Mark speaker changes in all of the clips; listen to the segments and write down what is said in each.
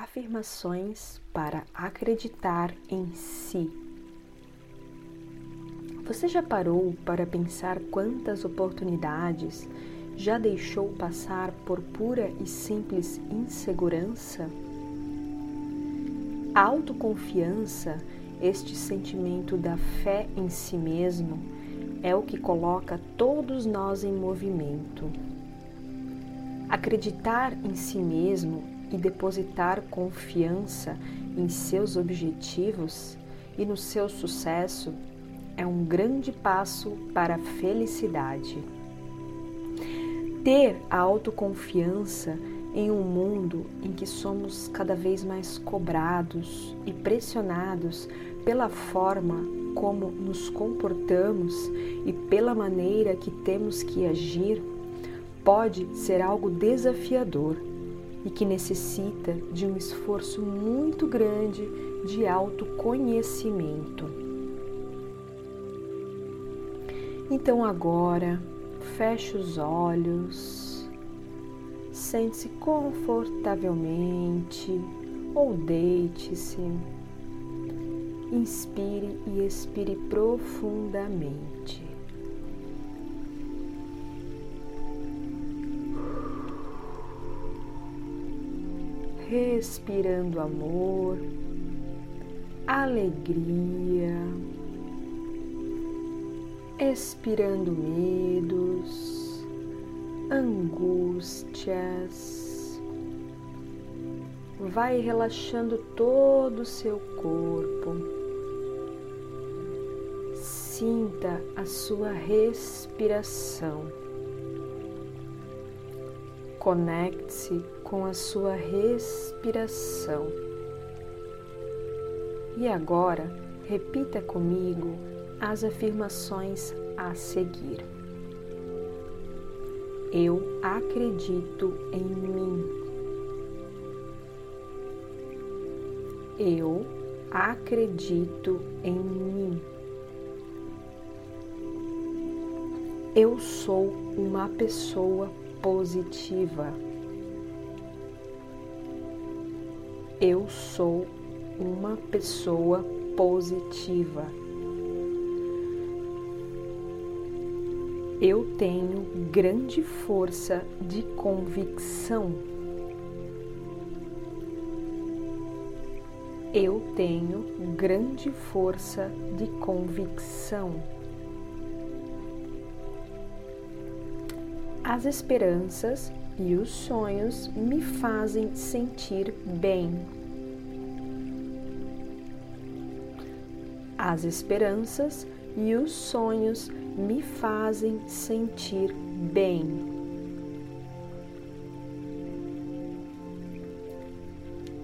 Speaker 1: afirmações para acreditar em si. Você já parou para pensar quantas oportunidades já deixou passar por pura e simples insegurança? A autoconfiança, este sentimento da fé em si mesmo, é o que coloca todos nós em movimento. Acreditar em si mesmo e depositar confiança em seus objetivos e no seu sucesso é um grande passo para a felicidade. Ter a autoconfiança em um mundo em que somos cada vez mais cobrados e pressionados pela forma como nos comportamos e pela maneira que temos que agir, pode ser algo desafiador e que necessita de um esforço muito grande de autoconhecimento. Então agora, feche os olhos, sente-se confortavelmente ou deite-se. Inspire e expire profundamente. Respirando amor, alegria, expirando medos, angústias. Vai relaxando todo o seu corpo. Sinta a sua respiração. Conecte-se com a sua respiração. E agora, repita comigo as afirmações a seguir. Eu acredito em mim. Eu acredito em mim. Eu sou uma pessoa positiva. Eu sou uma pessoa positiva. Eu tenho grande força de convicção. Eu tenho grande força de convicção. As esperanças e os sonhos me fazem sentir bem. As esperanças e os sonhos me fazem sentir bem.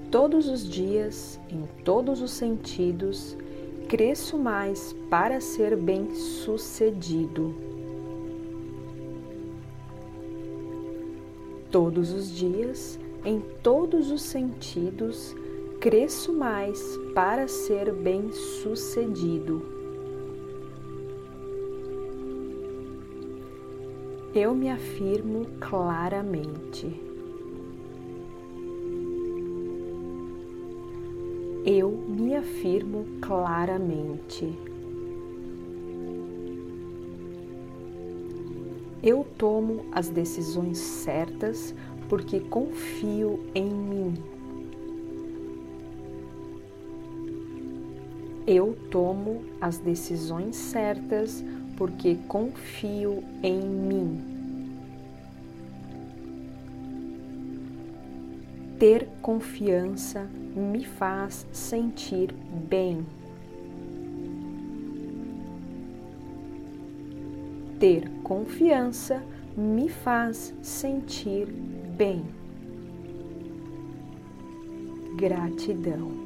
Speaker 1: Todos os dias, em todos os sentidos, cresço mais para ser bem-sucedido. Todos os dias, em todos os sentidos, cresço mais para ser bem-sucedido. Eu me afirmo claramente. Eu me afirmo claramente. Eu tomo as decisões certas porque confio em mim. Eu tomo as decisões certas porque confio em mim. Ter confiança me faz sentir bem. Ter confiança me faz sentir bem. Gratidão.